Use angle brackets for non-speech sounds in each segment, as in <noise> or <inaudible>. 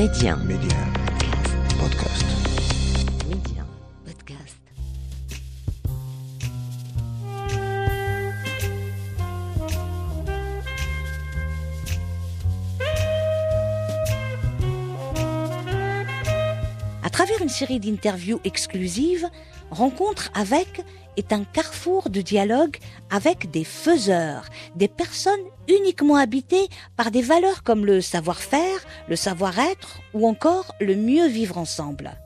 Média. Média. Podcast. Série d'interviews exclusives, Rencontre avec est un carrefour de dialogue avec des faiseurs, des personnes uniquement habitées par des valeurs comme le savoir-faire, le savoir-être ou encore le mieux vivre ensemble.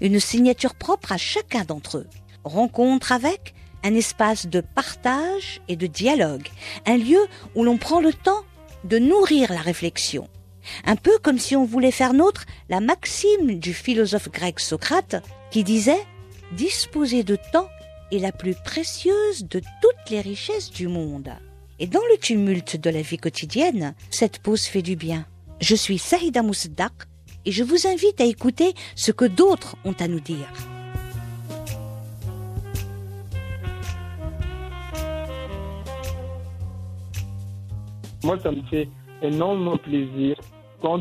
Une signature propre à chacun d'entre eux. Rencontre avec un espace de partage et de dialogue, un lieu où l'on prend le temps de nourrir la réflexion. Un peu comme si on voulait faire nôtre la maxime du philosophe grec Socrate qui disait disposer de temps est la plus précieuse de toutes les richesses du monde. Et dans le tumulte de la vie quotidienne, cette pause fait du bien. Je suis Saïda Mousdak et je vous invite à écouter ce que d'autres ont à nous dire. Moi, ça me fait énormément plaisir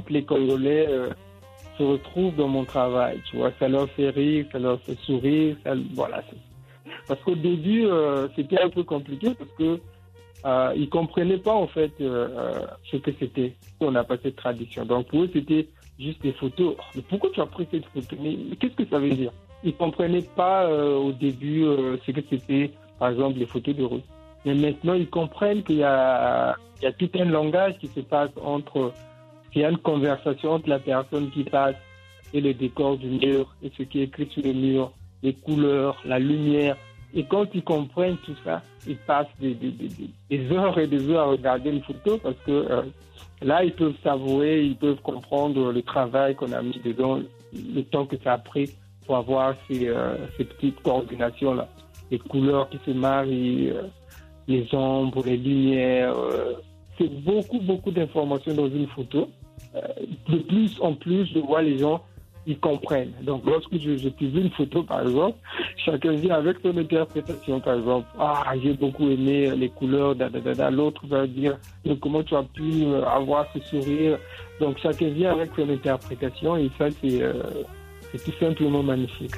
les Congolais euh, se retrouvent dans mon travail. Tu vois, ça leur fait rire, ça leur fait sourire. Voilà. Parce qu'au début, euh, c'était un peu compliqué parce que euh, ils comprenaient pas en fait euh, ce que c'était. On a pas cette tradition. Donc pour eux, c'était juste des photos. Mais pourquoi tu as pris cette photo? Mais, qu'est-ce que ça veut dire? Ils comprenaient pas au début ce que c'était, par exemple, les photos de rue. Mais maintenant, ils comprennent qu'il y a tout un langage qui se passe entre il y a une conversation entre la personne qui passe et le décor du mur et ce qui est écrit sur le mur, les couleurs, la lumière. Et quand ils comprennent tout ça, ils passent des, heures et des heures à regarder une photo parce que euh, là, ils peuvent savourer, ils peuvent comprendre le travail qu'on a mis dedans, le temps que ça a pris pour avoir ces, euh, petites coordinations-là. Les couleurs qui se marient, euh, les ombres, les lumières. c'est beaucoup, beaucoup d'informations dans une photo de plus en plus, je vois les gens, ils comprennent. Donc, lorsque je, je publie une photo, par exemple, chacun vient avec son interprétation, par exemple. Ah, j'ai beaucoup aimé les couleurs, da, da, da, da. L'autre va dire, mais comment tu as pu euh, avoir ce sourire? Donc, chacun vient avec son interprétation et ça, c'est euh, tout simplement magnifique.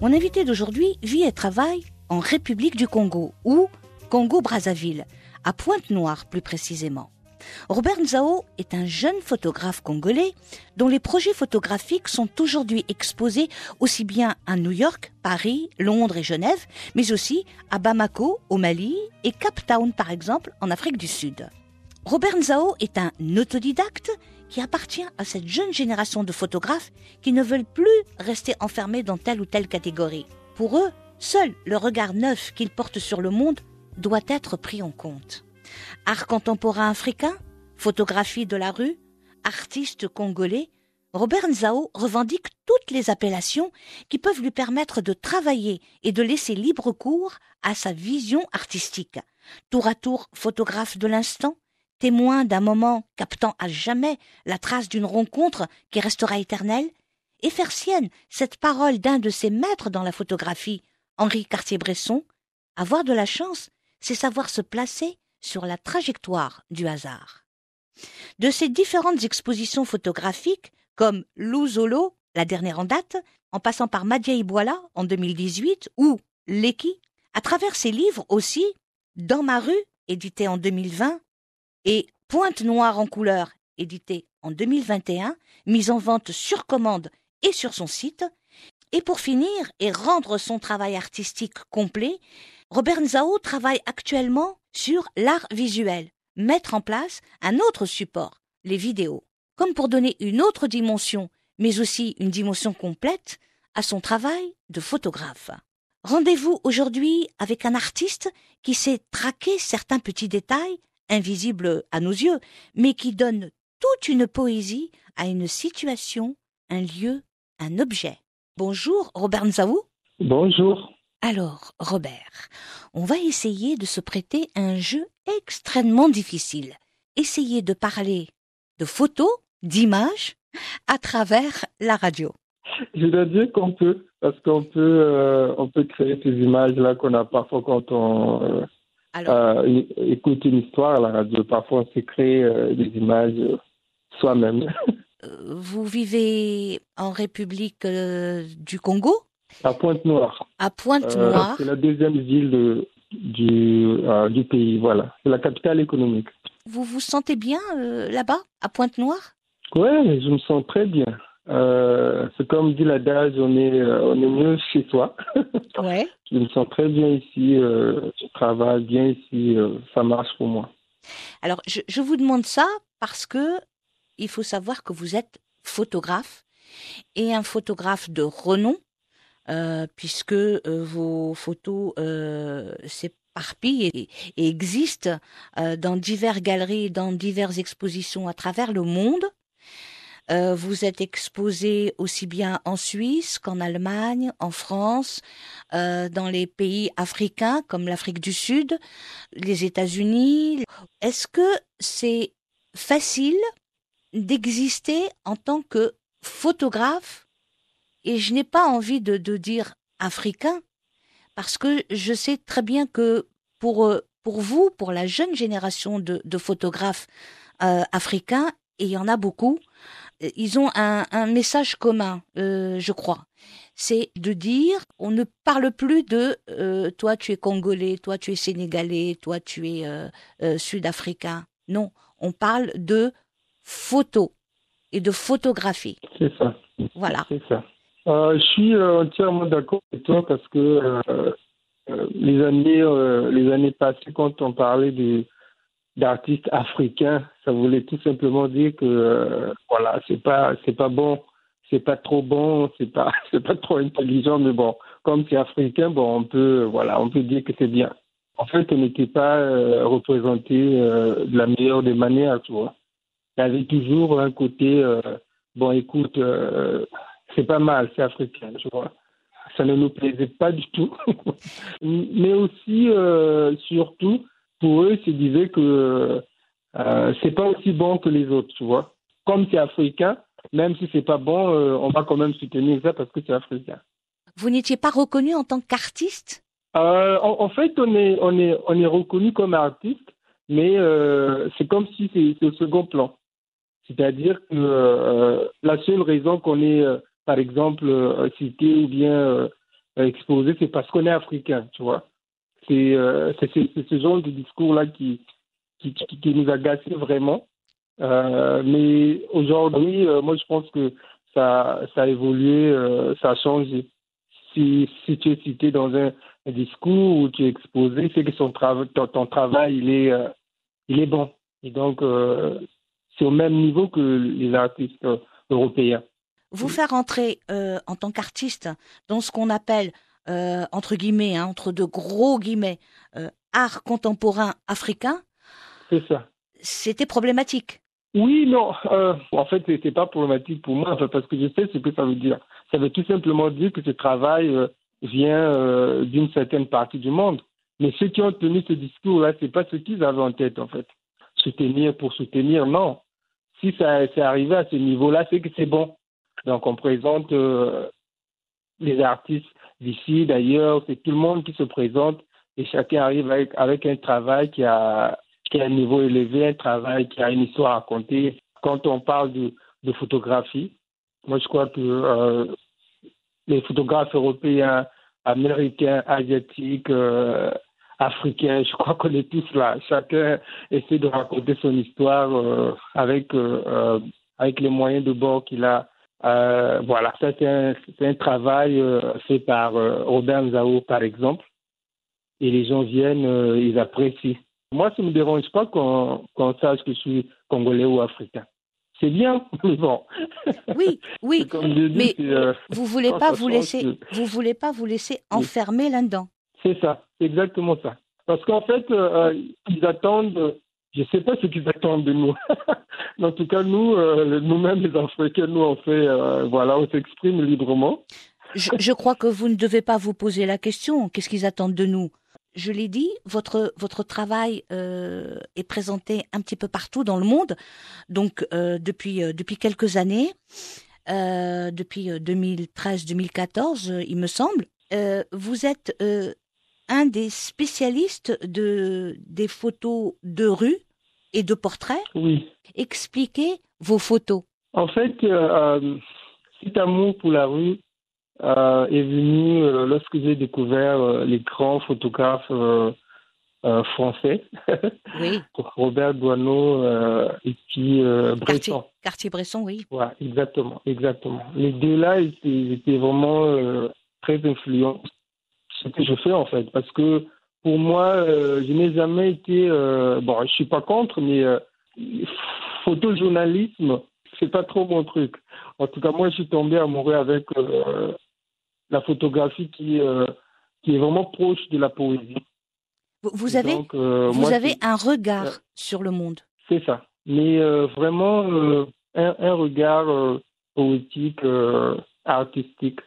Mon invité d'aujourd'hui vit et travaille en République du Congo, ou Congo-Brazzaville, à Pointe-Noire plus précisément. Robert Nzao est un jeune photographe congolais dont les projets photographiques sont aujourd'hui exposés aussi bien à New York, Paris, Londres et Genève, mais aussi à Bamako, au Mali, et Cape Town par exemple, en Afrique du Sud. Robert Nzao est un autodidacte qui appartient à cette jeune génération de photographes qui ne veulent plus rester enfermés dans telle ou telle catégorie. Pour eux, seul le regard neuf qu'ils portent sur le monde doit être pris en compte. Art contemporain africain, photographie de la rue, artiste congolais, Robert Nzao revendique toutes les appellations qui peuvent lui permettre de travailler et de laisser libre cours à sa vision artistique. Tour à tour photographe de l'instant, témoin d'un moment captant à jamais la trace d'une rencontre qui restera éternelle, et faire sienne cette parole d'un de ses maîtres dans la photographie, Henri Cartier-Bresson, avoir de la chance, c'est savoir se placer sur la trajectoire du hasard. De ces différentes expositions photographiques, comme Louzolo, la dernière en date, en passant par Madia Iboala en 2018 ou Leki, à travers ses livres aussi, Dans ma rue, édité en 2020, et Pointe Noire en couleur, édité en 2021, mise en vente sur commande et sur son site. Et pour finir et rendre son travail artistique complet, Robert Nzao travaille actuellement sur l'art visuel, mettre en place un autre support, les vidéos, comme pour donner une autre dimension, mais aussi une dimension complète à son travail de photographe. Rendez-vous aujourd'hui avec un artiste qui sait traquer certains petits détails, invisibles à nos yeux, mais qui donnent toute une poésie à une situation, un lieu, un objet. Bonjour Robert Nzaou. Bonjour. Alors, Robert, on va essayer de se prêter à un jeu extrêmement difficile. Essayer de parler de photos, d'images, à travers la radio. Je dois dire qu'on peut, parce qu'on peut, euh, on peut créer ces images-là qu'on a parfois quand on, euh, Alors... écouter une histoire à la radio. Parfois, on s'est créé des images soi-même. <laughs> vous vivez en République du Congo? À Pointe-Noire. À Pointe-Noire. c'est la deuxième ville de, du, du pays, voilà. C'est la capitale économique. Vous vous sentez bien là-bas, à Pointe-Noire? Oui, je me sens très bien. Euh, c'est comme dit l'adage, on est, euh, on est mieux chez soi. <laughs> Ouais. je me sens très bien ici, euh, je travaille bien ici, ça marche pour moi. Alors, je, je, vous demande ça parce que il faut savoir que vous êtes photographe et un photographe de renom, puisque vos photos s'éparpillent et, et, existent dans diverses galeries, dans diverses expositions à travers le monde. Euh, vous êtes exposé aussi bien en Suisse qu'en Allemagne, en France, euh, dans les pays africains comme l'Afrique du Sud, les États-Unis. Est-ce que c'est facile d'exister en tant que photographe Et je n'ai pas envie de, dire africain, parce que je sais très bien que pour, euh, pour vous, pour la jeune génération de, photographes africains, et il y en a beaucoup, ils ont un, un message commun, euh, je crois. C'est de dire, on ne parle plus de euh, toi tu es congolais, toi tu es sénégalais, toi tu es euh, euh sud-africain. Non, on parle de photos et de photographie. C'est ça. Voilà. C'est ça. Euh, je suis entièrement d'accord avec toi parce que les années, les années passées, quand on parlait d'artistes africains. Ça voulait tout simplement dire que euh, voilà, c'est pas c'est pas bon, c'est pas trop bon, c'est pas <laughs> c'est pas trop intelligent, mais bon, comme c'est africain, bon, on peut voilà, on peut dire que c'est bien. En fait, on n'était pas euh, représenté euh, de la meilleure des manières, tu vois. Il y avait toujours un côté bon, écoute, c'est pas mal, c'est africain, tu vois. Ça ne nous plaisait pas du tout, <laughs> mais aussi surtout pour eux, ils disaient que euh, c'est pas aussi bon que les autres, tu vois. Comme c'est africain, même si c'est pas bon, euh, on va quand même soutenir ça parce que c'est africain. Vous n'étiez pas reconnu en tant qu'artiste? Euh, en, fait, on est, on est, on est reconnu comme artiste, mais euh, c'est comme si c'est au second plan. C'est-à-dire que euh, la seule raison qu'on est, par exemple, cité ou bien exposé, c'est parce qu'on est africain, tu vois. Euh, c'est ce genre de discours-là qui, qui, qui, nous agace vraiment. Euh, mais aujourd'hui, euh, moi, je pense que ça, ça a évolué, ça a changé. Si, si tu es cité dans un, discours où tu es exposé, c'est que son ton, ton, travail, il est, il est bon. Et donc, c'est au même niveau que les artistes européens. Vous faire entrer en tant qu'artiste dans ce qu'on appelle euh, entre guillemets, hein, entre de gros guillemets, euh, art contemporain africain. C'est ça. C'était problématique. Oui, non. Euh, en fait, c'était pas problématique pour moi, parce que je sais ce que ça veut dire. Ça veut tout simplement dire que ce travail vient d'une certaine partie du monde. Mais ceux qui ont tenu ce discours-là, c'est pas ce qu'ils avaient en tête, en fait. Soutenir pour soutenir, non. Si ça c'est arrivé à ce niveau-là, c'est que c'est bon. Donc, on présente les artistes d'ici, d'ailleurs, c'est tout le monde qui se présente et chacun arrive avec, avec un travail qui a, qui a un niveau élevé, un travail qui a une histoire à raconter. Quand on parle de, de photographie, moi je crois que euh, les photographes européens, américains, asiatiques, euh, africains, je crois qu'on est tous là. Chacun essaie de raconter son histoire euh, avec, avec les moyens de bord qu'il a euh, voilà, ça c'est un, un, travail euh, fait par euh, Robert Zao, par exemple. Et les gens viennent, euh, ils apprécient. Moi, ça ne me dérange pas qu'on sache que je suis congolais ou africain. C'est bien, <laughs> mais bon. Oui, oui. <laughs> mais vous voulez pas vous laisser, vous voulez pas vous laisser enfermer là-dedans. C'est ça, c'est exactement ça. Parce qu'en fait, ils attendent je ne sais pas ce qu'ils attendent de nous. <laughs> en tout cas, nous, euh, nous-mêmes, les Africains, nous, on fait, euh, voilà, on s'exprime librement. Je, crois que vous ne devez pas vous poser la question. Qu'est-ce qu'ils attendent de nous? Je l'ai dit, votre votre travail euh, est présenté un petit peu partout dans le monde, donc depuis depuis quelques années, depuis 2013-2014, il me semble. vous êtes un des spécialistes de, des photos de rue et de portraits. Oui. Expliquez vos photos. En fait, euh, cet amour pour la rue euh, est venu euh, lorsque j'ai découvert euh, les grands photographes euh, euh, français, Oui, <laughs> Robert Doisneau euh, et puis euh, Bresson. quartier Bresson, oui. Ouais, exactement, exactement. Les deux-là étaient, ils étaient vraiment euh, très influents ce que je fais en fait, parce que pour moi, euh, je n'ai jamais été, euh, bon, je suis pas contre, mais euh, photojournalisme, c'est pas trop mon truc. En tout cas, moi, je suis tombé amoureux avec euh, la photographie qui, qui est vraiment proche de la poésie. Vous, vous avez, Donc, vous moi, avez un regard sur le monde. C'est ça. Mais vraiment un, un regard poétique, artistique.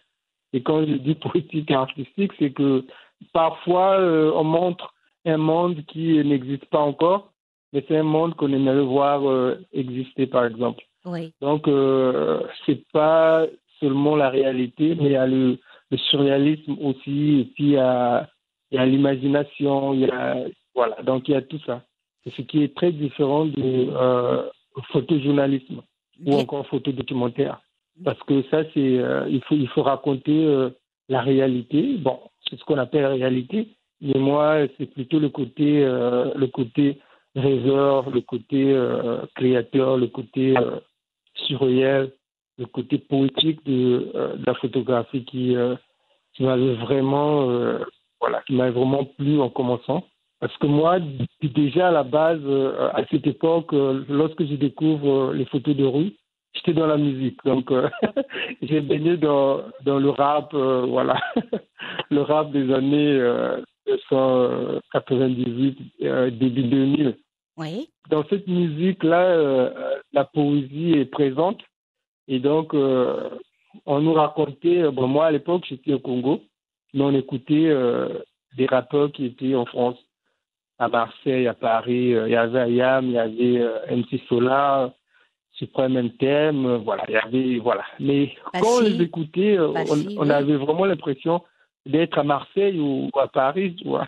Et quand je dis poétique et artistique, c'est que parfois euh, on montre un monde qui n'existe pas encore, mais c'est un monde qu'on aimerait voir euh, exister, par exemple. Oui, Donc, euh, c'est pas seulement la réalité, mais il y a le, le surréalisme aussi, et puis il y a, l'imagination, il y a, voilà, donc il y a tout ça. Ce qui est très différent du euh, photojournalisme ou encore photodocumentaire. Parce que ça, c'est, euh, il, faut, il faut raconter euh, la réalité. Bon, c'est ce qu'on appelle réalité, mais moi, c'est plutôt le côté, euh, le côté rêveur, le côté euh, créateur, le côté euh, surréel, le côté poétique de, de la photographie qui, qui m'avait vraiment, voilà, qui m'avait vraiment plu en commençant. Parce que moi, déjà à la base, à cette époque, lorsque je découvre les photos de rue, j'étais dans la musique. Donc, euh, <laughs> j'ai baigné dans, dans le rap, euh, voilà, <laughs> le rap des années euh, 1998, euh, début 2000 oui, dans cette musique-là, la poésie est présente. Et donc, on nous racontait, bon, moi à l'époque, j'étais au Congo, mais on écoutait des rappeurs qui étaient en France, à Marseille, à Paris. Il y avait Ayam, il y avait MC Solar, Supreme NTM, euh, voilà, il y avait, voilà. Mais quand on Passy. les écoutait, euh, on, on oui. avait vraiment l'impression d'être à Marseille ou à Paris, tu vois.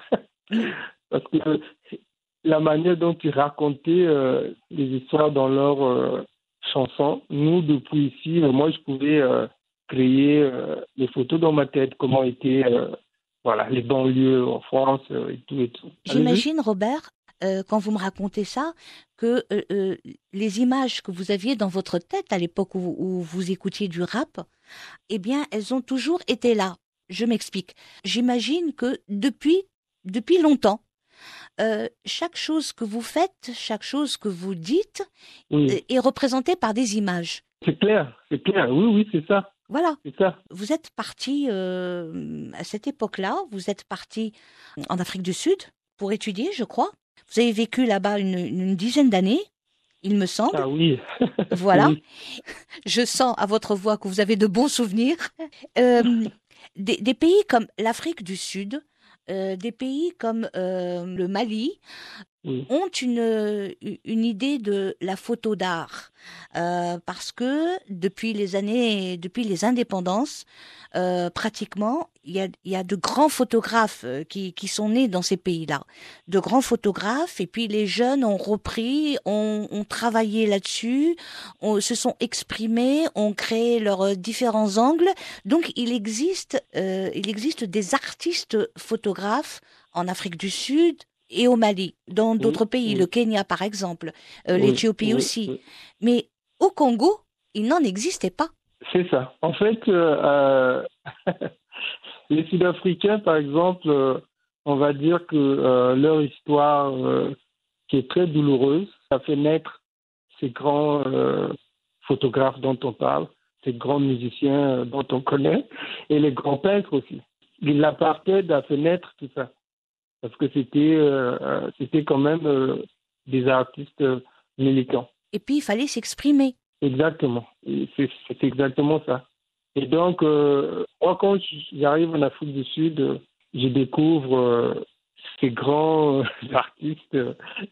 <laughs> Parce que la manière dont ils racontaient euh, les histoires dans leurs euh, chansons, nous, depuis ici, euh, moi, je pouvais euh, créer euh, les photos dans ma tête, comment étaient euh, voilà, les banlieues en France euh, et tout et tout. J'imagine, Robert, euh, quand vous me racontez ça, que euh, euh, les images que vous aviez dans votre tête à l'époque où, où vous écoutiez du rap, eh bien, elles ont toujours été là. Je m'explique. J'imagine que depuis, depuis longtemps, euh, chaque chose que vous faites, chaque chose que vous dites Oui, est représentée par des images. c'est clair, c'est clair. Oui, oui, c'est ça, Voilà. ça. Vous êtes parti euh, à cette époque-là, vous êtes parti en Afrique du Sud pour étudier, je crois. Vous avez vécu là-bas une, une dizaine d'années, il me semble. Ah oui. <laughs> Voilà. Oui. Je sens à votre voix que vous avez de bons souvenirs. Euh, des, des pays comme l'Afrique du Sud, euh, des pays comme euh, le Mali Ont une, une idée de la photo d'art. Euh, parce que depuis les années, depuis les indépendances, euh, pratiquement, il y a, y a de grands photographes euh, qui, qui sont nés dans ces pays-là, de grands photographes, et puis les jeunes ont repris, ont, ont travaillé là-dessus, se sont exprimés, ont créé leurs euh, différents angles. Donc il existe, euh, il existe des artistes photographes en Afrique du Sud et au Mali, dans d'autres pays, le Kenya par exemple, euh, Oui, l'Éthiopie oui, aussi. oui. Mais au Congo, il n'en existait pas. C'est ça. En fait, euh, euh, <laughs> les Sud-Africains, par exemple, euh, on va dire que leur histoire, qui est très douloureuse, ça fait naître ces grands photographes dont on parle, ces grands musiciens dont on connaît, et les grands peintres aussi. L'apartheid a fait naître tout ça, parce que c'était euh, euh, c'était quand même euh, des artistes militants. Et puis il fallait s'exprimer. Exactement. C'est exactement ça. Et donc, euh, moi, quand j'arrive en Afrique du Sud, je découvre ces grands <laughs> artistes.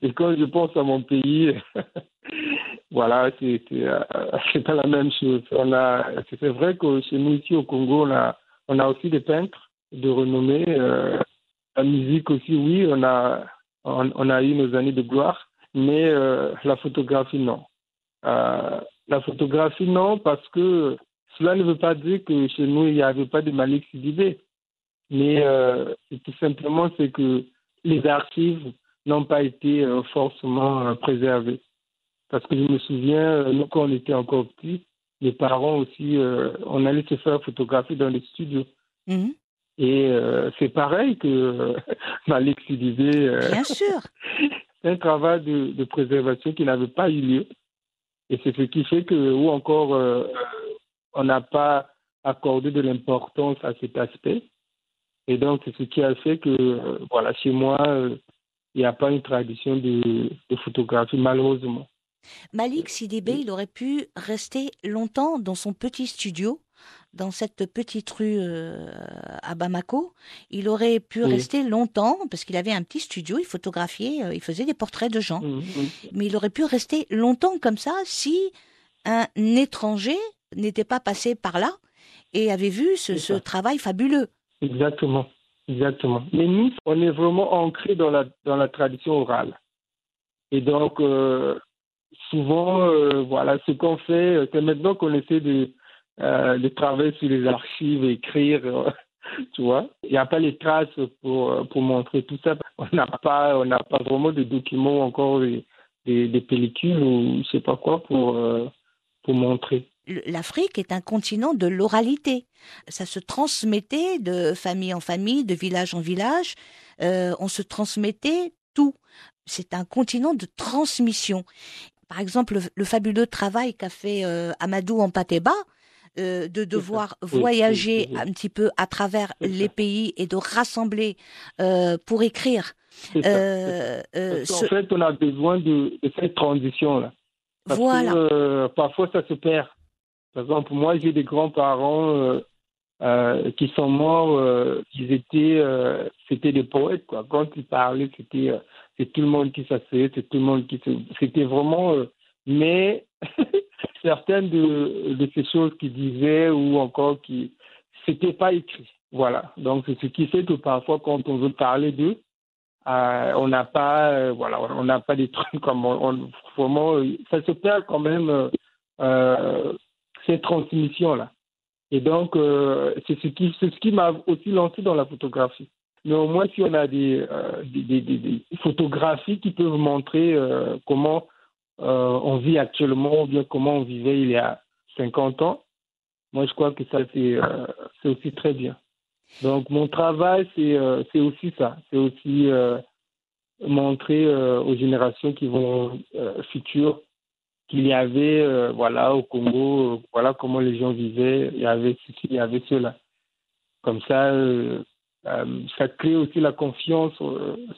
et quand je pense à mon pays, <laughs> voilà, <laughs> c'est pas la même chose. On a, c'est vrai que chez nous ici au Congo, on a, on a aussi des peintres de renommée. euh, La musique aussi, oui, on a, on, a eu nos années de gloire, mais euh, la photographie, non. Euh, la photographie, non, parce que cela ne veut pas dire que chez nous, il n'y avait pas de Malik. Mais euh, tout simplement, c'est que les archives n'ont pas été forcément préservées. Parce que je me souviens, nous, quand on était encore petits, les parents aussi, on allait se faire photographier dans les studios. Mhm. Et c'est pareil que <laughs> Malik Sidibé. Bien sûr. <laughs> un travail de, de préservation qui n'avait pas eu lieu. Et c'est ce qui fait que, ou encore, on n'a pas accordé de l'importance à cet aspect. Et donc, c'est ce qui a fait que, euh, voilà, chez moi, euh, il n'y a pas une tradition de, photographie, malheureusement. Malik Sidibé, il aurait pu rester longtemps dans son petit studio, dans cette petite rue euh, à Bamako. Il aurait pu rester longtemps, parce qu'il avait un petit studio, il photographiait, il faisait des portraits de gens. Mmh, mmh. Mais il aurait pu rester longtemps comme ça si un étranger n'était pas passé par là et avait vu ce, travail fabuleux. Exactement, exactement. Mais nous, on est vraiment ancré dans la, dans la tradition orale. Et donc, euh, souvent, euh, voilà, ce qu'on fait, c'est maintenant qu'on essaie de, euh, de sur les archives, écrire, <laughs> tu vois. Il n'y a pas les traces pour, pour montrer tout ça. On n'a pas, pas vraiment de documents encore, des, des, pellicules ou je sais pas quoi pour, pour montrer l'Afrique est un continent de l'oralité. Ça se transmettait de famille en famille, de village en village. Euh, on se transmettait tout. C'est un continent de transmission. Par exemple, le, fabuleux travail qu'a fait euh, Amadou en Pateba, euh, de devoir voyager un petit peu à travers les pays et de rassembler pour écrire. en fait, on a besoin de, cette transition-là. voilà. parfois, ça se perd. Par exemple, moi, j'ai des grands-parents euh, euh, qui sont morts, euh, ils étaient, euh, c'était des poètes, quoi. Quand ils parlaient, c'était, euh, c'est tout le monde qui s'asseyait, c'est tout le monde qui, c'était vraiment, mais <laughs> certaines de, ces choses qu'ils disaient ou encore qui, c'était pas écrit. Voilà. Donc, c'est ce qui fait que parfois, quand on veut parler d'eux, euh, on n'a pas, euh, voilà, on n'a pas des trucs <laughs> comme, on, on, vraiment, ça se perd quand même euh, cette transmission-là. Et donc, euh, c'est ce qui, ce qui m'a aussi lancé dans la photographie. Mais au moins, si on a des, euh, des, photographies qui peuvent montrer euh, comment on vit actuellement ou bien comment on vivait il y a 50 ans, moi, je crois que ça, c'est c'est aussi très bien. Donc, mon travail, c'est aussi ça. C'est aussi montrer aux générations qui vont futures qu'il y avait, euh, voilà, au Congo, euh, voilà comment les gens vivaient, il y avait ceci, il y avait cela. Comme ça, euh, ça crée aussi la confiance,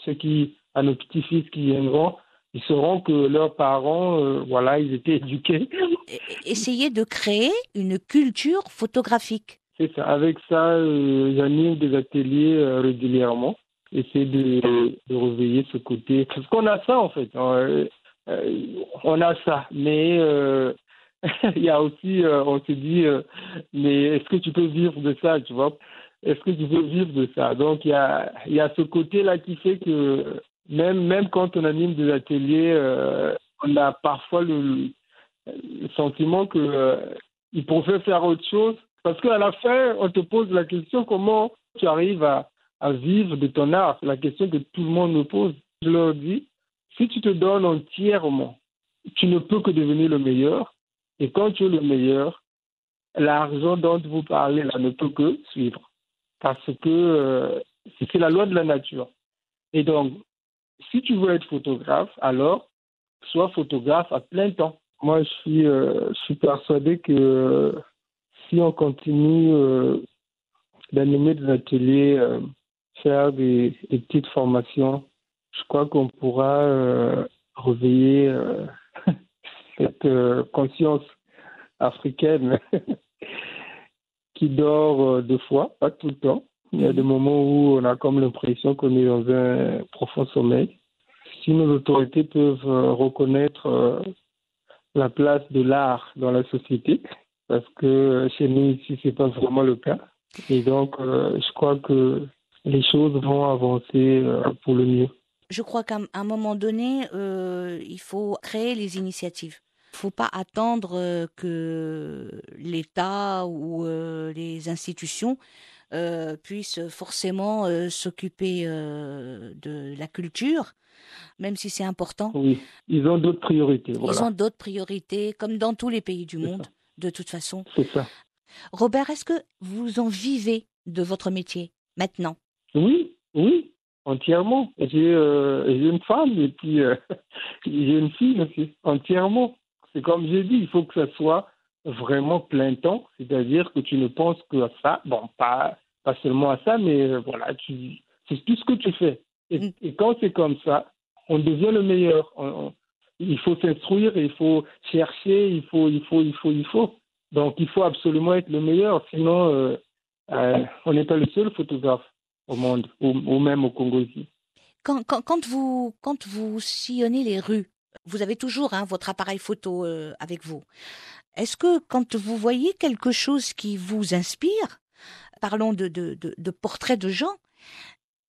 ceux qui, à nos petits-fils qui viendront, ils sauront que leurs parents, voilà, ils étaient éduqués. Essayer de créer une culture photographique. C'est ça. Avec ça, j'anime des ateliers régulièrement. Essayer de, de réveiller ce côté. Parce qu'on a ça, en fait. Euh, on a ça, mais euh, <laughs> il y a aussi, euh, on se dit, mais est-ce que tu peux vivre de ça, tu vois? Est-ce que tu peux vivre de ça? Donc il y a, il y a ce côté-là qui fait que même, même quand on anime des ateliers, on a parfois le, sentiment que il pourrait faire autre chose. Parce qu'à la fin, on te pose la question comment tu arrives à, à vivre de ton art? C'est la question que tout le monde me pose. Je leur dis, si tu te donnes entièrement, tu ne peux que devenir le meilleur. Et quand tu es le meilleur, l'argent dont vous parlez là ne peut que suivre. Parce que euh, c'est la loi de la nature. Et donc, si tu veux être photographe, alors sois photographe à plein temps. Moi, je suis, euh, je suis persuadé que euh, si on continue d'animer des ateliers, faire des petites formations, je crois qu'on pourra euh, réveiller euh, <laughs> cette euh, conscience africaine <laughs> qui dort deux fois, pas tout le temps. Il y a des moments où on a comme l'impression qu'on est dans un profond sommeil. Si nos autorités peuvent reconnaître la place de l'art dans la société, parce que chez nous ici c'est pas vraiment le cas. Et donc je crois que les choses vont avancer euh, pour le mieux. Je crois qu'à un moment donné, euh, il faut créer les initiatives. Il ne faut pas attendre euh, que l'État ou euh, les institutions euh, puissent forcément euh, s'occuper euh, de la culture, même si c'est important. Oui, ils ont d'autres priorités. Voilà. Ils ont d'autres priorités, comme dans tous les pays du monde, ça. de toute façon. C'est ça. Robert, est-ce que vous en vivez de votre métier maintenant? Oui, oui, entièrement. J'ai euh, j'ai une femme et puis <laughs> j'ai une fille aussi, entièrement. C'est comme j'ai dit, il faut que ça soit vraiment plein temps, c'est-à-dire que tu ne penses que à ça. Bon, pas, pas seulement à ça, mais euh, voilà, tu, c'est tout ce que tu fais. Et, Mm. et quand c'est comme ça, on devient le meilleur. On- on- il faut s'instruire, il faut chercher, il faut, il faut, il faut, il faut. Donc, il faut absolument être le meilleur, sinon euh, euh, on n'est pas le seul photographe au monde, ou, ou même au Congo quand, quand, quand vous, quand vous sillonnez les rues, vous avez toujours hein, votre appareil photo euh, avec vous. Est-ce que quand vous voyez quelque chose qui vous inspire, parlons de, portraits de gens,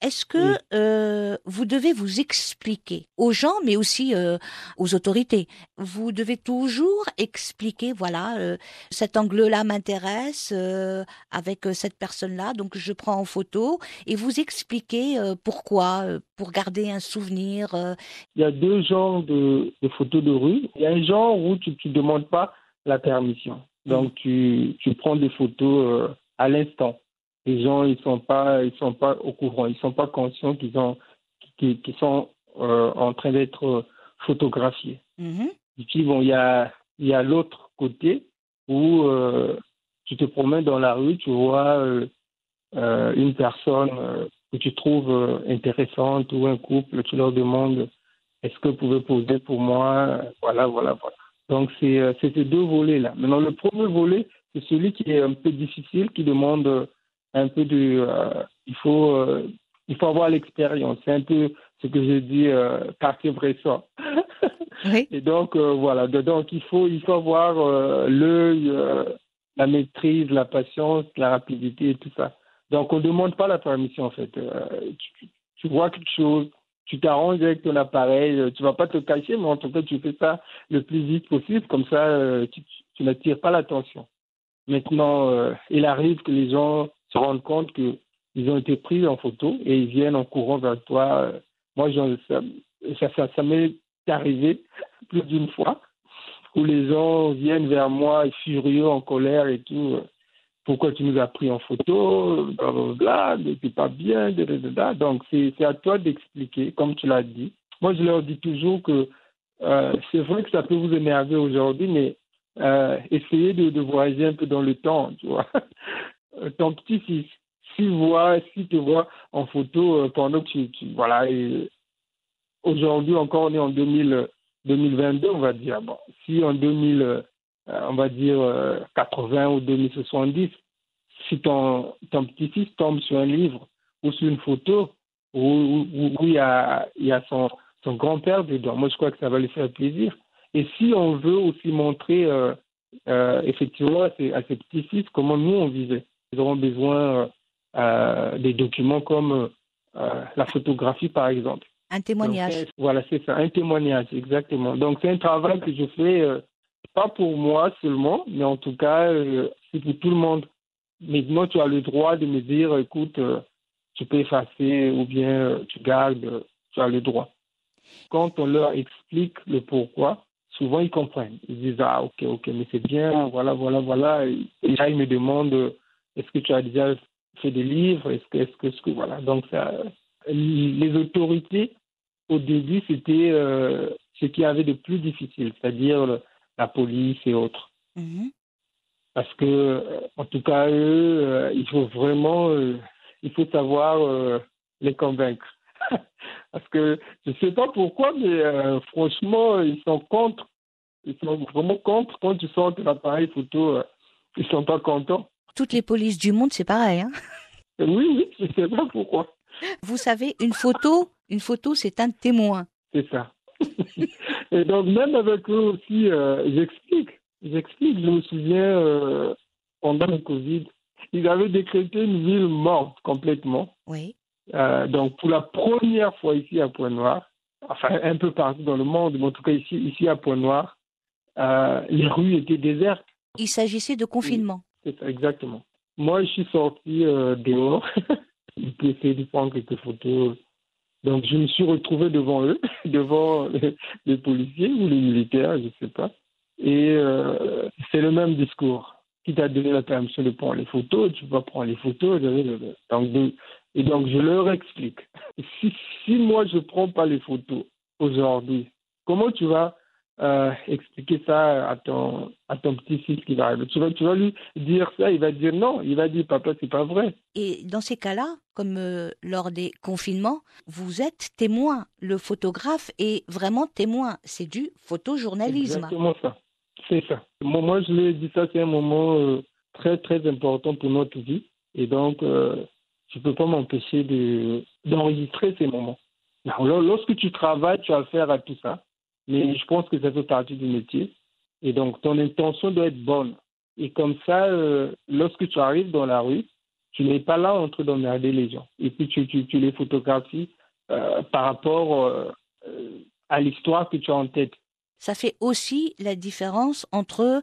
est-ce que Oui. euh, vous devez vous expliquer aux gens, mais aussi euh, aux autorités? Vous devez toujours expliquer, voilà, euh, cet angle-là m'intéresse euh, avec euh, cette personne-là, donc je prends en photo et vous expliquer euh, pourquoi, euh, pour garder un souvenir. euh, Il y a deux genres de, de photos de rue. Il y a un genre où tu ne demandes pas la permission. Donc, tu, tu prends des photos euh, à l'instant. Les gens, ils sont pas, ils sont pas au courant, ils sont pas conscients qu'ils ont, qu'ils qu'ils sont euh, en train d'être photographiés. Et puis, bon, il y a, il y a l'autre côté où euh, tu te promènes dans la rue, tu vois euh, une personne que tu trouves intéressante ou un couple, tu leur demandes est-ce que vous pouvez poser pour moi? Voilà, voilà, voilà. Donc, c'est c'est ces deux volets-là. Maintenant, le premier volet, c'est celui qui est un peu difficile, qui demande un peu de. euh, il, faut, euh, il faut avoir l'expérience. C'est un peu ce que j'ai dit, euh. <laughs> Oui. Et donc, euh, voilà. Donc, il faut, il faut avoir euh, l'œil, la maîtrise, la patience, la rapidité et tout ça. Donc, on ne demande pas la permission, en fait. Tu, tu vois quelque chose, tu t'arranges avec ton appareil, tu vas pas te cacher, mais en tout cas, tu fais ça le plus vite possible. Comme ça, tu, tu n'attires pas l'attention. Maintenant, euh, il arrive que les gens se rendent compte qu'ils ont été pris en photo et ils viennent en courant vers toi. Moi, ça, ça, m'est arrivé plus d'une fois où les gens viennent vers moi furieux, en colère et tout. Pourquoi tu nous as pris en photo? Blablabla, t'es pas bien. Donc, c'est c'est à toi d'expliquer, comme tu l'as dit. Moi, je leur dis toujours que euh, c'est vrai que ça peut vous énerver aujourd'hui, mais euh, essayez de, de voyager un peu dans le temps, tu vois. Euh, Ton petit-fils, s'il voit, s'il te voit en photo euh, pendant que tu, voilà, et aujourd'hui encore on est en 2000, 2022, on va dire. Bon, si en 2000, euh, on va dire euh, 80 ou 2070, si ton, ton petit-fils tombe sur un livre ou sur une photo où, où, il y a, il y a son, son grand-père dedans, moi je crois que ça va lui faire plaisir. Et si on veut aussi montrer euh, euh, effectivement à ces, à ces petits-fils comment nous on vivait, ils auront besoin euh, euh, des documents comme euh, la photographie par exemple. Un témoignage. Donc, voilà, c'est ça, un témoignage, exactement. Donc, c'est un travail que je fais, euh, pas pour moi seulement, mais en tout cas, c'est pour tout le monde. Maintenant, tu as le droit de me dire, écoute, tu peux effacer ou bien tu gardes, tu as le droit. Quand on leur explique le pourquoi, souvent ils comprennent. Ils disent, ah, ok, ok, mais c'est bien, voilà, voilà, voilà. Et là, ils me demandent, est-ce que tu as déjà fait des livres? Est-ce que, est-ce que, est-ce que, voilà. Donc, ça, les autorités, au début, c'était euh, ce qu'il y avait de plus difficile, c'est-à-dire le- la police et autres. Mhm. Parce que, euh, en tout cas, eux, euh, il faut vraiment, euh, il faut savoir les convaincre. <laughs> Parce que je ne sais pas pourquoi, mais franchement, ils sont contre. Ils sont vraiment contre quand tu sors de l'appareil photo. ils sont pas contents. Toutes les polices du monde, c'est pareil. Hein Oui, oui, je sais pas pourquoi. Vous savez, une photo, une photo, c'est un témoin. C'est ça. Et donc, même avec eux aussi, euh, j'explique. J'explique. Je me souviens, euh, pendant le Covid, ils avaient décrété une ville morte complètement. Oui. Euh, donc, pour la première fois ici à Pointe-Noire, enfin un peu partout dans le monde, mais en tout cas ici, ici à Pointe-Noire, euh, les rues étaient désertes. Il s'agissait de confinement. Exactement. Moi, je suis sorti euh, dehors <laughs> pour essayer de prendre quelques photos. Donc, je me suis retrouvé devant eux, <laughs> devant les policiers ou les militaires, je ne sais pas. Et euh, c'est le même discours. Qui t'a donné la permission de prendre les photos, tu vas prendre les photos. Donc, et donc, je leur explique. <laughs> Si, si moi, je ne prends pas les photos aujourd'hui, comment tu vas euh, expliquer ça à ton, à ton petit-fils qui va arriver tu vas, tu vas lui dire ça, il va dire non. Il va dire, papa, c'est pas vrai. Et dans ces cas-là, comme euh, lors des confinements, vous êtes témoin. Le photographe est vraiment témoin. C'est du photojournalisme. Exactement ça. C'est ça. Moi, moi, je l'ai dit, ça, c'est un moment euh, très, très important pour notre vie. Et donc, je ne peux pas m'empêcher de, d'enregistrer ces moments. Alors, lorsque tu travailles, tu as affaire à tout ça. Mais je pense que ça fait partie du métier. Et donc, ton intention doit être bonne. Et comme ça, euh, lorsque tu arrives dans la rue, tu n'es pas là en train d'emmerder les gens. Et puis, tu, tu, tu les photographies euh, par rapport euh, à l'histoire que tu as en tête. Ça fait aussi la différence entre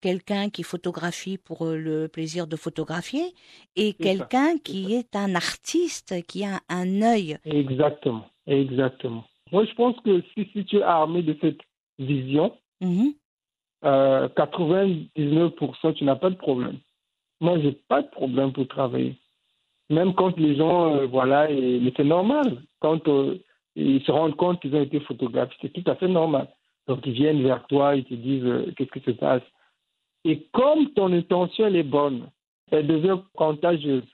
quelqu'un qui photographie pour le plaisir de photographier et quelqu'un qui est un artiste, qui a un œil. Exactement, exactement. Moi, je pense que si, si tu es armé de cette vision, Mhm. euh, 99%, tu n'as pas de problème. Moi, j'ai pas de problème pour travailler. Même quand les gens, euh, voilà, et, mais c'est normal. Quand euh, ils se rendent compte qu'ils ont été photographiés, c'est tout à fait normal. Donc, ils viennent vers toi, ils te disent qu'est-ce qui se passe. Et comme ton intention elle est bonne, elle devient contagieuse.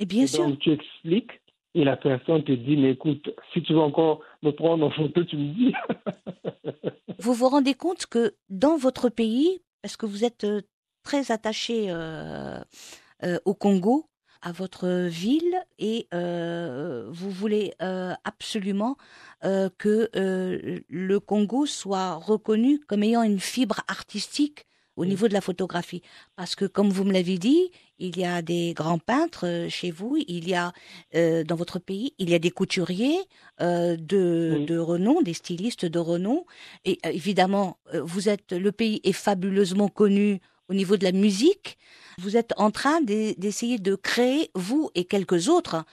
Et bien Et sûr, donc, tu expliques et la personne te dit, mais écoute, si tu veux encore me prendre en photo, tu me dis. <laughs> vous vous rendez compte que dans votre pays, parce que vous êtes euh, très attaché euh, euh, au Congo, à votre ville, et euh, vous voulez absolument que le Congo soit reconnu comme ayant une fibre artistique au Mm. niveau de la photographie. Parce que, comme vous me l'avez dit, il y a des grands peintres euh, chez vous, il y a euh, dans votre pays, il y a des couturiers euh, de, Oui. de renom, des stylistes de renom. Et euh, évidemment, vous êtes, le pays est fabuleusement connu au niveau de la musique. Vous êtes en train d'e- d'essayer de créer, vous et quelques autres,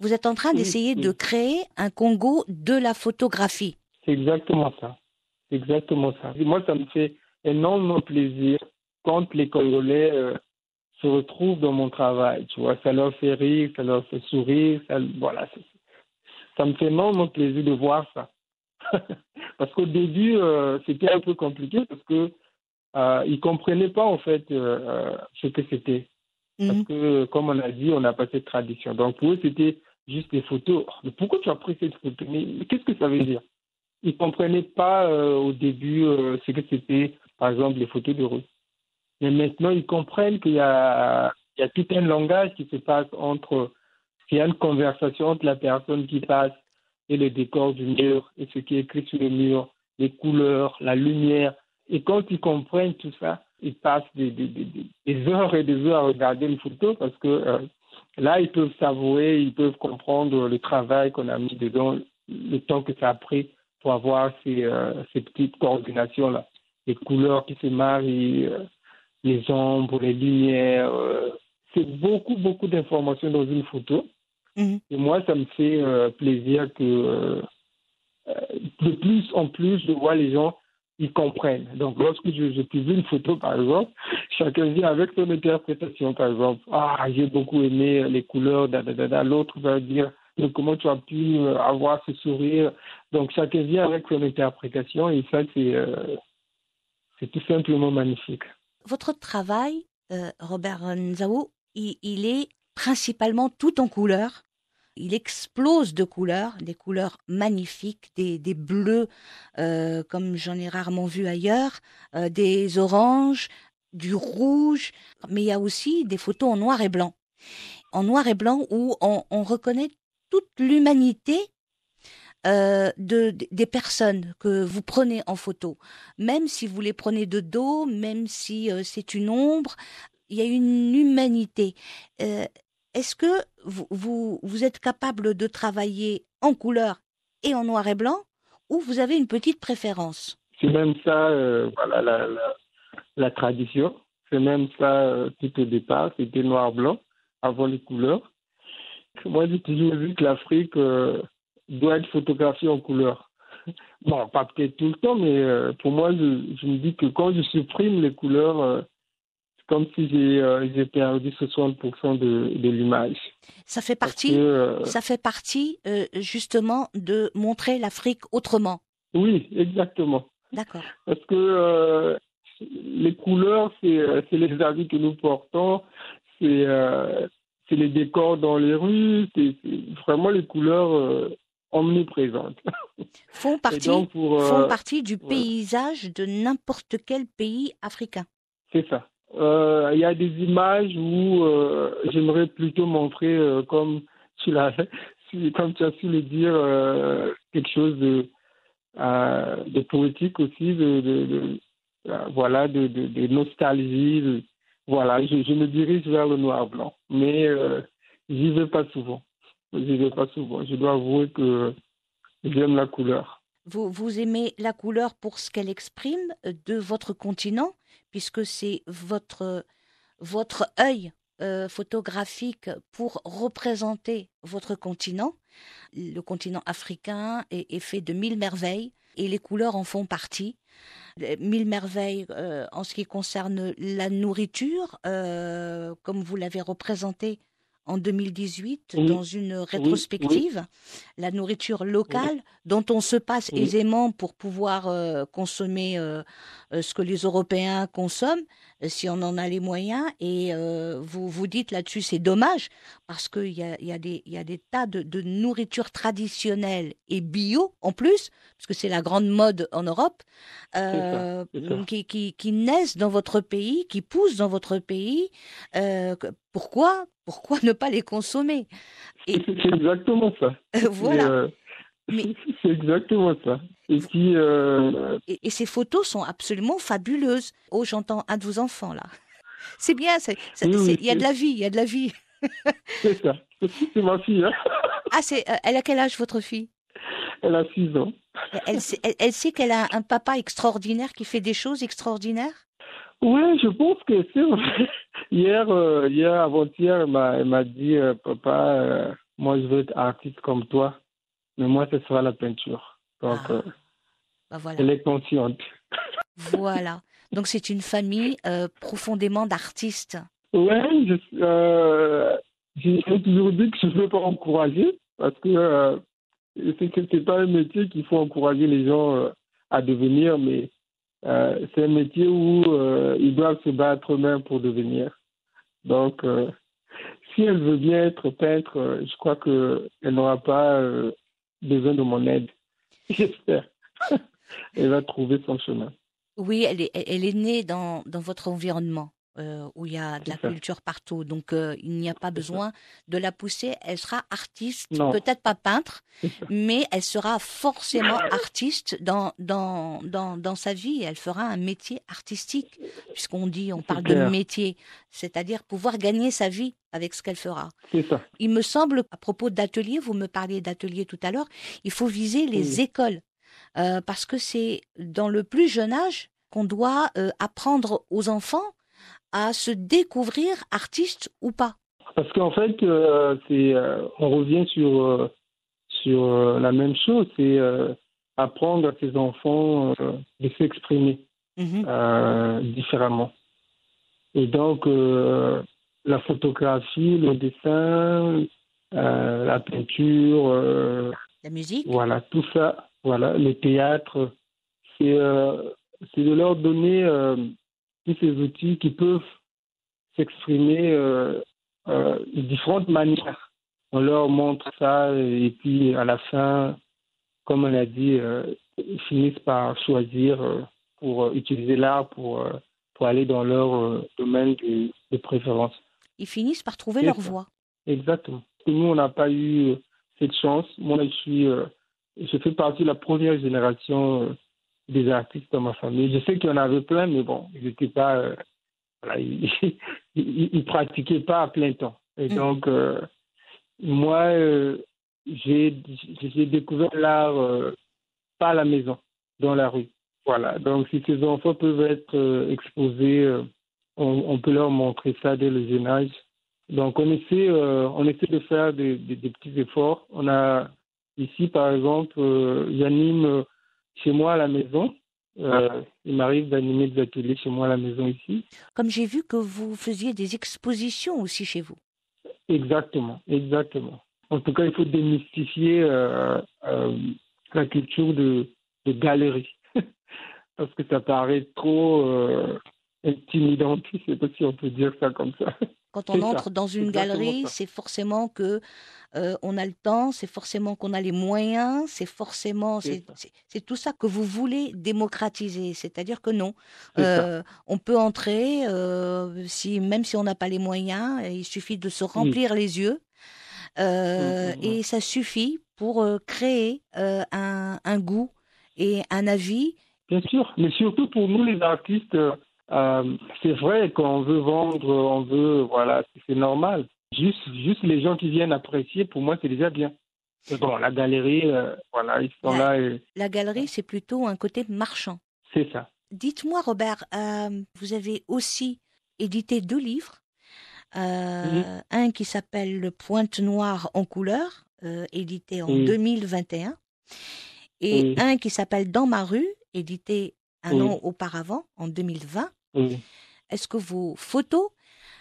vous êtes en train d'essayer oui. de créer un Congo de la photographie. C'est exactement ça. C'est exactement ça. Et moi, ça me fait énormément plaisir quand les Congolais se retrouvent dans mon travail. Tu vois, ça leur fait rire, ça leur fait sourire. Ça, voilà, ça me fait énormément plaisir de voir ça. <laughs> parce qu'au début, euh, c'était un peu compliqué parce que euh, ils comprenaient pas en fait euh, euh, ce que c'était. Parce Mhm. que, comme on a dit, on n'a pas cette tradition. Donc, pour eux, c'était juste des photos. Mais pourquoi tu as pris cette photo? Mais, mais qu'est-ce que ça veut dire? Ils ne comprenaient pas au début ce que c'était, par exemple, les photos de rue. Mais maintenant, ils comprennent qu'il y a, tout un langage qui se passe entre. Il y a une conversation entre la personne qui passe et le décor du mur, et ce qui est écrit sur le mur, les couleurs, la lumière. Et quand ils comprennent tout ça, ils passent des heures et des heures à regarder une photo parce que euh, là, ils peuvent savourer, ils peuvent comprendre le travail qu'on a mis dedans, le temps que ça a pris pour avoir ces, euh, ces petites coordinations-là. Les couleurs qui se marient, euh, les ombres, les lumières. euh, c'est beaucoup, beaucoup d'informations dans une photo. Mhm. Et moi, ça me fait euh, plaisir que euh, de plus en plus, je vois les gens, ils comprennent. Donc, lorsque je, je publie une photo, par exemple, <laughs> chacun vient avec son interprétation, par exemple. Ah, j'ai beaucoup aimé les couleurs, da, da, da, da. L'autre va dire, mais comment tu as pu avoir ce sourire? Donc, chacun vient avec son interprétation et ça, c'est euh, c'est tout simplement magnifique. Votre travail, euh, Robert Nzao, il, est principalement tout en couleurs. Il explose de couleurs, des couleurs magnifiques, des, bleus euh, comme j'en ai rarement vu ailleurs, euh, des oranges, du rouge, mais il y a aussi des photos en noir et blanc. En noir et blanc où on reconnaît toute l'humanité euh, de, de- des personnes que vous prenez en photo. Même si vous les prenez de dos, même si euh, c'est une ombre, il y a une humanité. Euh, est-ce que vous, vous, êtes capable de travailler en couleur et en noir et blanc ou vous avez une petite préférence? C'est même ça, voilà, la, la, tradition. C'est même ça tout au départ. C'était noir-blanc avant les couleurs. Moi, j'ai toujours vu que l'Afrique doit être photographiée en couleur. Bon, pas peut-être tout le temps, mais euh, pour moi, je, je me dis que quand je supprime les couleurs, euh, c'est comme si j'ai euh, perdu 60% de, de l'image. Ça fait partie, que, ça fait partie justement de montrer l'Afrique autrement. oui, exactement. D'accord. Parce que les couleurs, c'est les habits que nous portons, c'est c'est les décors dans les rues, c'est vraiment les couleurs omniprésentes. Font Et partie, donc, pour, euh, font partie du ouais. paysage de n'importe quel pays africain. C'est ça. Euh, Il y a des images où euh, j'aimerais plutôt montrer, comme tu l'as, <laughs> si- comme tu as su le dire, quelque chose de, de poétique aussi, de, de, de- voilà, de, nostalgie. voilà, je, je me dirige vers le noir blanc, mais j'y vais pas souvent. J'y vais pas souvent. Je dois avouer que j'aime la couleur. Vous, vous aimez la couleur pour ce qu'elle exprime euh, de votre continent, puisque c'est votre, votre œil euh, photographique pour représenter votre continent. Le continent africain est, fait de mille merveilles et les couleurs en font partie. Mille merveilles euh, en ce qui concerne la nourriture, comme vous l'avez représenté en 2018 Oui. dans une rétrospective, la nourriture locale dont on se passe aisément pour pouvoir euh, consommer euh, euh, ce que les Européens consomment, si on en a les moyens. Et euh, vous vous dites là-dessus, c'est dommage, parce qu'il y a, il y, a des- il y a des tas de, de nourriture traditionnelle et bio en plus, parce que c'est la grande mode en Europe, ça. qui, qui, qui naissent dans votre pays, qui poussent dans votre pays. Pourquoi Pourquoi ne pas les consommer? Et- C'est exactement ça. Voilà. Et, euh, Mais- <laughs> C'est exactement ça. Et puis, euh, Et, et ces photos sont absolument fabuleuses. Oh, j'entends un de vos enfants là. C'est bien, Oui, il y a de la vie, il y a de la vie. <laughs> c'est ça. C'est ma fille, hein. <laughs> Ah, c'est, euh, elle a quel âge votre fille? Elle a 6 ans. elle, sait- elle, elle sait qu'elle a un papa extraordinaire qui fait des choses extraordinaires? Oui, je pense que c'est vrai. <laughs> Hier, euh, hier avant-hier, elle m'a, dit, euh, papa, euh, moi je veux être artiste comme toi, mais moi ce sera la peinture. Donc, Ah. Bah voilà, elle est consciente. voilà. Donc c'est une famille profondément d'artistes. Ouais, je, j'ai toujours dit que je ne veux pas encourager parce que c'est que c'est pas un métier qu'il faut encourager les gens à devenir, mais euh, c'est un métier où euh, ils doivent se battre eux-mêmes pour devenir. Donc, euh, si elle veut bien être peintre, je crois que elle n'aura pas besoin de mon aide. <laughs> J'espère. <laughs> elle va trouver son chemin. Oui, elle est, elle est née dans, dans votre environnement euh, où il y a de la ça. culture partout. Donc, euh, il n'y a pas ça. besoin de la pousser. Elle sera artiste, peut-être pas peintre, <laughs> mais elle sera forcément artiste dans, dans, dans, dans sa vie. Elle fera un métier artistique, puisqu'on dit, on parle de métier, c'est-à-dire pouvoir gagner sa vie avec ce qu'elle fera. Ça. Il me semble, à propos d'ateliers, vous me parliez d'ateliers tout à l'heure, il faut viser les Oui. écoles, euh, parce que c'est dans le plus jeune âge qu'on doit apprendre aux enfants à se découvrir artistes ou pas. Parce qu'en fait, euh, c'est, euh, on revient sur, euh, sur la même chose, c'est apprendre à ses enfants de s'exprimer Mhm. différemment. Et donc, la photographie, le dessin, la peinture, La musique voilà, tout ça, voilà, le théâtre, c'est c'est de leur donner tous ces outils qui peuvent s'exprimer euh, euh, de différentes manières. On leur montre ça et puis à la fin, comme on a dit, euh, ils finissent par choisir pour utiliser l'art pour, pour aller dans leur domaine de, de préférence. Ils finissent par trouver leur ça. voie. Exactement. Nous, on n'a pas eu cette chance. Moi, je suis, je fais partie de la première génération des artistes dans ma famille. Je sais qu'il y en avait plein, mais bon, ils n'étaient pas, euh, voilà, <laughs> ils, ils, ils pratiquaient pas à plein temps. Et Mm. donc, euh, moi, euh, j'ai découvert l'art pas à la maison, dans la rue. Voilà. Donc, si ces enfants peuvent être exposés, on, on peut leur montrer ça dès le jeune âge. Donc, on essaie, on essaie de faire des, des- des petits efforts. On a ici, par exemple, j'anime chez moi à la maison. Euh, il m'arrive d'animer des ateliers chez moi à la maison ici. Comme j'ai vu que vous faisiez des expositions aussi chez vous. Exactement, exactement. En tout cas, il faut démystifier euh, euh, la culture de, de galerie. <laughs> Parce que ça paraît trop euh, intimidant. <laughs> Je ne sais pas si on peut dire ça comme ça. Quand on ça, entre dans une galerie, c'est forcément que euh, on a le temps, c'est forcément qu'on a les moyens, c'est forcément C'est tout ça que vous voulez démocratiser. C'est-à-dire que non, euh, on peut entrer euh, si même si on n'a pas les moyens, il suffit de se remplir les yeux euh, Mm, mm, mm. et ça suffit pour créer un, un goût et un avis. Bien sûr, mais surtout pour nous les artistes, euh, c'est vrai qu'on veut vendre, on veut, voilà, c'est normal. Juste, juste les gens qui viennent apprécier, pour moi, c'est déjà bien. Mais bon, la galerie, euh, voilà, ils sont là et La galerie, c'est plutôt un côté marchand. c'est ça. Dites-moi, Robert, euh, vous avez aussi édité deux livres. Euh, Un qui s'appelle Le Pointe Noire en couleur, édité en Oui. 2021. Et un qui s'appelle Dans ma rue, édité un Oui. an auparavant, en 2020. Oui. Est-ce que vos photos,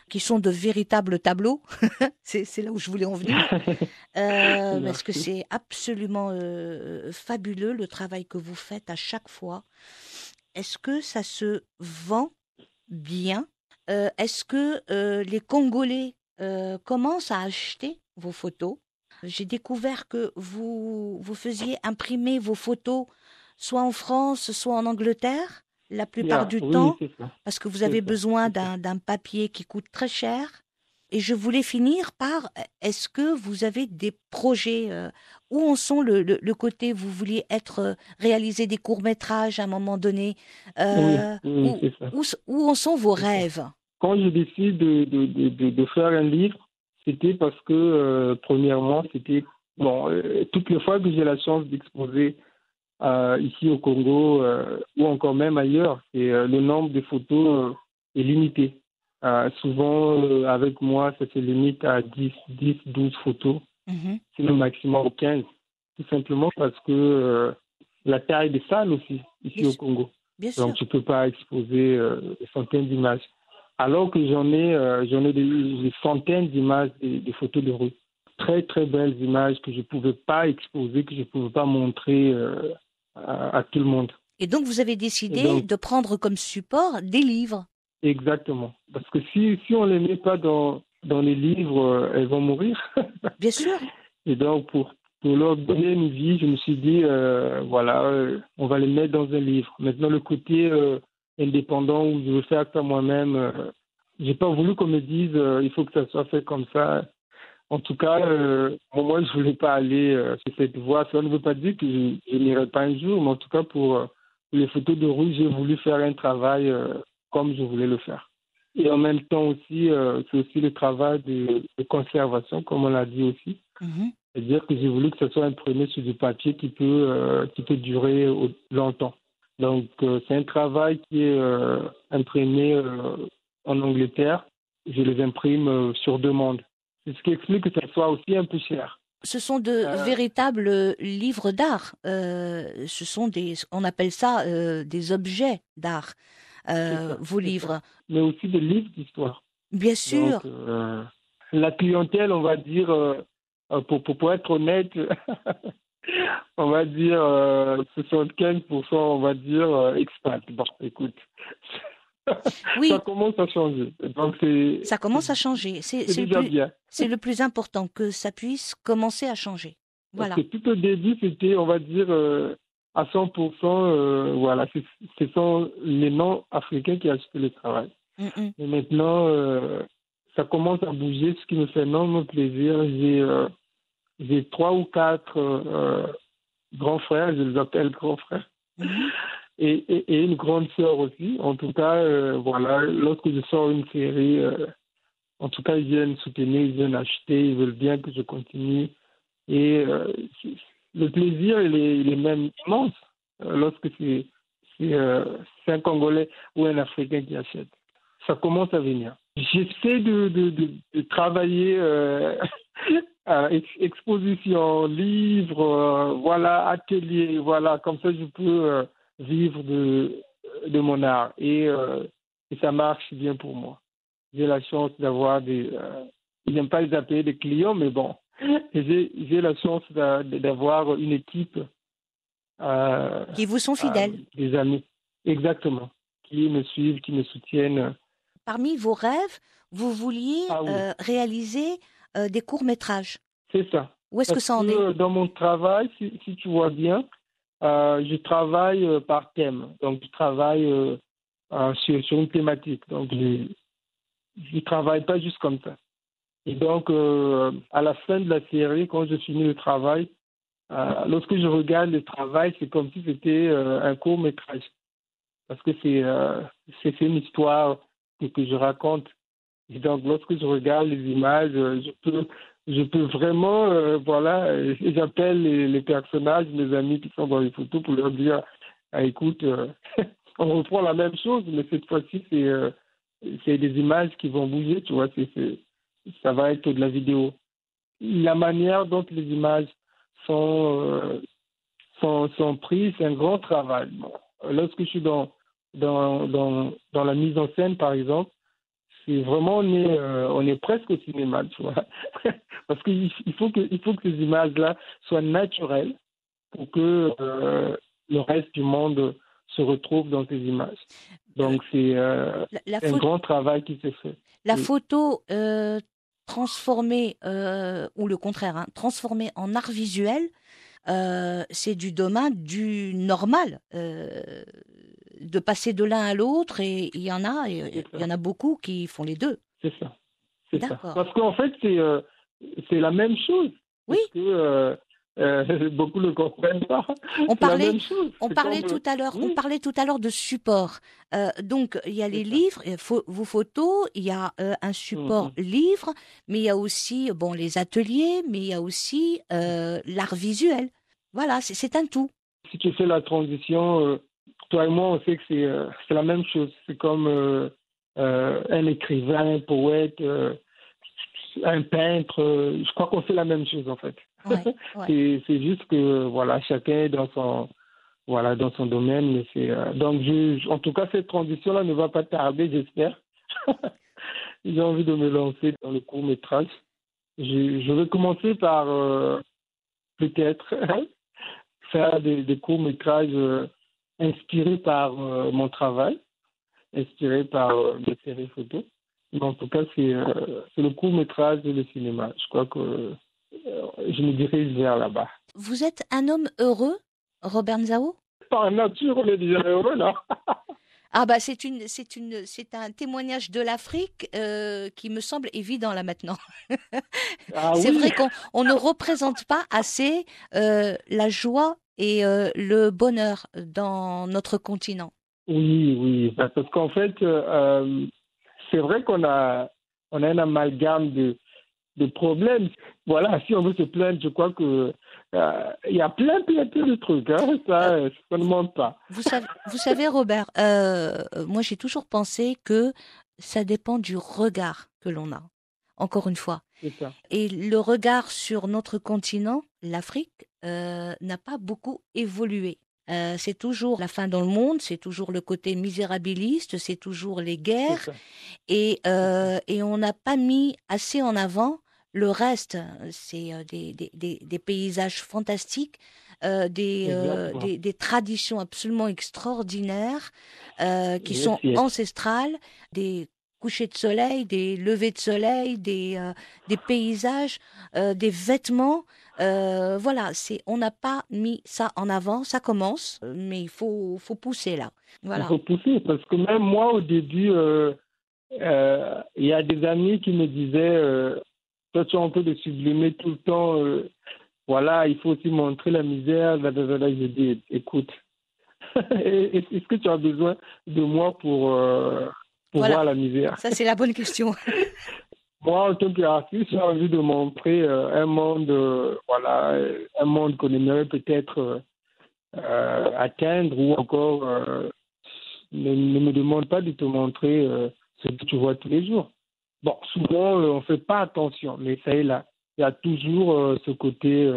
qui sont de véritables tableaux, <laughs> c'est là où je voulais en venir, <laughs> euh, parce que c'est absolument euh, fabuleux le travail que vous faites à chaque fois? Est-ce que ça se vend bien? Euh, Est-ce que euh, les Congolais commencent à acheter vos photos? J'ai découvert que vous, vous faisiez imprimer vos photos soit en France, soit en Angleterre, la plupart du oui, temps parce que vous avez besoin d'un papier qui coûte très cher. Et je voulais finir par, est-ce que vous avez des projets euh, Où en sont le, le, le côté, vous vouliez être, euh, réaliser des courts-métrages à un moment donné euh, oui, oui, où, en sont vos rêves? Quand je décide de, de, de, de, de faire un livre, c'était parce que, premièrement, c'était, bon, toutes les fois que j'ai la chance d'exposer euh, ici au Congo euh, ou encore même ailleurs, c'est euh, le nombre de photos est limité. Souvent, avec moi, ça se limite à 10, 10 12 photos, Mhm. c'est le maximum 15. Tout simplement parce que la taille des salles aussi, ici Bien au. Congo. Bien sûr. Donc, tu peux pas exposer des centaines d'images. Alors que j'en ai, euh, j'en ai des, des centaines d'images, des, des photos de rue. Très, très belles images que je pouvais pas exposer, que je pouvais pas montrer euh, à, à tout le monde. Et donc, vous avez décidé donc- de prendre comme support des livres. Exactement. Parce que si, si on les met pas dans, dans les livres, euh, elles vont mourir. <laughs> Bien sûr. Et donc, pour, pour leur donner une vie, je me suis dit, euh, voilà, euh, on va les mettre dans un livre. Maintenant, le côté euh, indépendant où je veux faire ça moi-même, j'ai pas voulu qu'on me dise, il faut que ça soit fait comme ça. En tout cas, euh, moi, je voulais pas aller euh, sur cette voie. Ça ne veut pas dire que je, je n'irai pas un jour, mais en tout cas, pour, euh, les photos de rue, j'ai voulu faire un travail euh, comme je voulais le faire. Et en même temps aussi, euh, c'est aussi le travail de, de conservation, comme on l'a dit aussi. Mhm. C'est-à-dire que j'ai voulu que ça soit imprimé sur du papier qui peut, euh, qui peut durer longtemps. Donc, euh, c'est un travail qui est euh, imprimé euh, en Angleterre. Je les imprime euh, sur demande. C'est ce qui explique que ça soit aussi un peu cher. Ce sont de Euh, véritables livres d'art. Euh, ce sont des, on appelle ça euh, des objets d'art. euh, ça, vos livres. Mais aussi des livres d'histoire. Bien sûr. Donc, euh, la clientèle, on va dire, euh, euh, pour, pour, pour être honnête, <laughs> on va dire euh, 75%, on va dire euh, expat. Bon, écoute, oui, ça commence à changer. Donc, ça commence à changer. C'est le, déjà plus- bien. c'est le plus important que ça puisse commencer à changer. Voilà. Parce que tout au début, c'était, on va dire, euh, à 100%, euh, voilà, ce sont les non-africains qui achetaient le travail. Mm, mm. Et maintenant, euh, ça commence à bouger, ce qui me fait énormément plaisir. J'ai euh, j'ai trois ou quatre grands frères, je les appelle grands frères, Mhm. Et, une grande sœur aussi. En tout cas, euh, voilà, lorsque je sors une série, euh, en tout cas, ils viennent soutenir, ils viennent acheter, ils veulent bien que je continue. Et euh, le plaisir, il est, il est même immense lorsque c'est c'est, un Congolais ou un Africain qui achète. Ça commence à venir. J'essaie de, de, travailler <laughs> à ex- exposition, livres, euh, voilà, atelier, voilà, comme ça je peux vivre de, de mon art. Et, euh, et ça marche bien pour moi. J'ai la chance d'avoir des... Euh, ils n'aiment pas les appeler des clients, mais bon, <laughs> j'ai la chance d'a- d'avoir une équipe euh, Qui vous sont fidèles. euh, des amis, exactement, qui me suivent, qui me soutiennent. Parmi vos rêves, vous vouliez Ah oui. réaliser des courts-métrages. C'est ça. Où est-ce que ça en est? Dans mon travail, si, si tu vois bien, euh, je travaille euh, par thème. Donc, je travaille euh, sur, une thématique. Donc, je ne travaille pas juste comme ça. Et donc, à la fin de la série, quand je finis le travail, lorsque je regarde le travail, c'est comme si c'était un court métrage. Parce que c'est c'est une histoire que, que je raconte. Et donc, lorsque je regarde les images, je peux je peux vraiment, euh, voilà, euh, j'appelle les, personnages, mes amis qui sont dans les photos pour leur dire, ah, écoute, euh, <laughs> on reprend la même chose, mais cette fois-ci, c'est des images qui vont bouger, tu vois, ça va être de la vidéo. La manière dont les images sont, sont, prises, c'est un grand travail. Lorsque je suis dans, dans, dans la mise en scène, par exemple, c'est vraiment, on est, euh, on est presque au cinéma, tu vois. <laughs> Parce qu'il il faut, que, il faut que ces images-là soient naturelles pour que euh, le reste du monde se retrouve dans ces images. Donc, c'est euh, la un grand travail qui s'est fait. la oui. photo transformée, ou le contraire, hein, transformée en art visuel, c'est du domaine du normal. Euh, de passer de l'un à l'autre, et il y en a, il y en a beaucoup qui font les deux. C'est ça. C'est ça. Parce qu'en fait, c'est euh, la même chose. Oui. Parce que euh, euh, <laughs> beaucoup ne comprennent pas. On parlait. On parlait tout à l'heure, on oui. parlait tout à l'heure de support. Euh, donc il y a les ça. livres, euh, vos photos, il y a euh, un support Mhm. livre, mais il y a aussi bon les ateliers, mais il y a aussi euh, l'art visuel. Voilà, c'est- un tout. Si tu fais la transition, euh, toi et moi, on sait que c'est euh, c'est la même chose. C'est comme euh, euh, un écrivain, un poète, un peintre. je crois qu'on fait la même chose, en fait. Ouais, ouais. <laughs> C'est c'est juste que voilà, chacun est dans son voilà dans son domaine. Mais c'est donc je, en tout cas cette transition là ne va pas tarder, j'espère. <laughs> J'ai envie de me lancer dans le court métrage. Je, je vais commencer par peut-être <laughs> faire des, des courts inspirés par euh, mon travail, inspirés par euh, des séries photos. Mais en tout cas, c'est euh, le court métrage et le cinéma. Je crois que euh, je me dirige vers là-bas. Vous êtes un homme heureux, Robert Nzao Par nature, on est déjà heureux, là. <laughs> Ah bah c'est une, c'est une, c'est un témoignage de l'Afrique qui me semble évident là maintenant. Ah <laughs> c'est oui. vrai qu'on on ne représente pas assez la joie et euh, le bonheur dans notre continent. Oui, oui, parce qu'en fait, euh, c'est vrai qu'on a, on a un amalgame de, de problèmes. Voilà, si on veut se plaindre, je crois que euh, il y a plein, plein, plein de trucs. Hein, ça, euh, ça ne ment pas. Vous savez, vous savez Robert, euh, moi j'ai toujours pensé que ça dépend du regard que l'on a. Encore une fois. Ça. Et le regard sur notre continent, l'Afrique, euh, n'a pas beaucoup évolué. Euh, c'est toujours la fin dans le monde, c'est toujours le côté misérabiliste, c'est toujours les guerres, et, euh, et on n'a pas mis assez en avant le reste. C'est des, des, des, des paysages fantastiques, euh, des, traditions absolument extraordinaires qui Yes, sont yes. ancestrales, des couchers de soleil, des levées de soleil, des, euh, des paysages, euh, des vêtements. Euh, voilà, c'est on n'a pas mis ça en avant. Ça commence, mais il faut, faut pousser là. Il faut pousser parce que même moi, au début, il y a des amis qui me disaient Toi, tu as un peu de sublimer tout le temps. voilà, il faut aussi montrer la misère. Là. Je dis Écoute, <laughs> est-ce que tu as besoin de moi pour, pour Voilà. voir la misère Ça, c'est la bonne question. <laughs> moi, en tant qu'artiste, j'ai envie de montrer euh, un monde, euh, voilà, un monde qu'on aimerait peut-être euh, atteindre ou encore ne, ne, me demande pas de te montrer ce que tu vois tous les jours. Bon, souvent, on ne fait pas attention, mais ça est là. Il y a toujours ce côté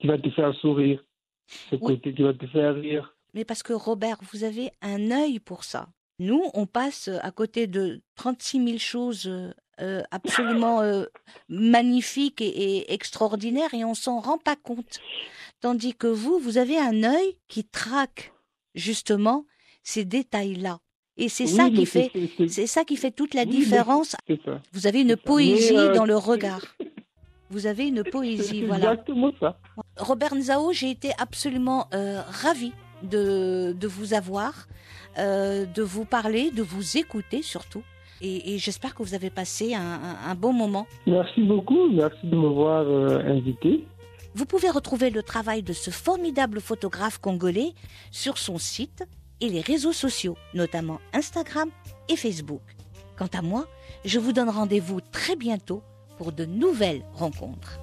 qui va te faire sourire, ce côté qui va te faire rire. Mais parce que Robert, vous avez un œil pour ça. Nous, on passe à côté de 36 000 choses euh, absolument euh, magnifiques et, extraordinaires et on s'en rend pas compte. Tandis que vous, vous avez un œil qui traque justement ces détails-là. Et c'est ça qui fait, c'est ça qui fait toute la différence. <laughs> Vous avez une poésie euh, dans le regard. Vous avez une poésie, voilà. Ça. Robert Nzao, j'ai été absolument ravi de, de vous avoir, de vous parler, de vous écouter surtout et, j'espère que vous avez passé un, bon moment. Merci beaucoup, merci de m'avoir euh, invité. Vous pouvez retrouver le travail de ce formidable photographe congolais sur son site et les réseaux sociaux, notamment Instagram et Facebook. Quant à moi, je vous donne rendez-vous très bientôt pour de nouvelles rencontres.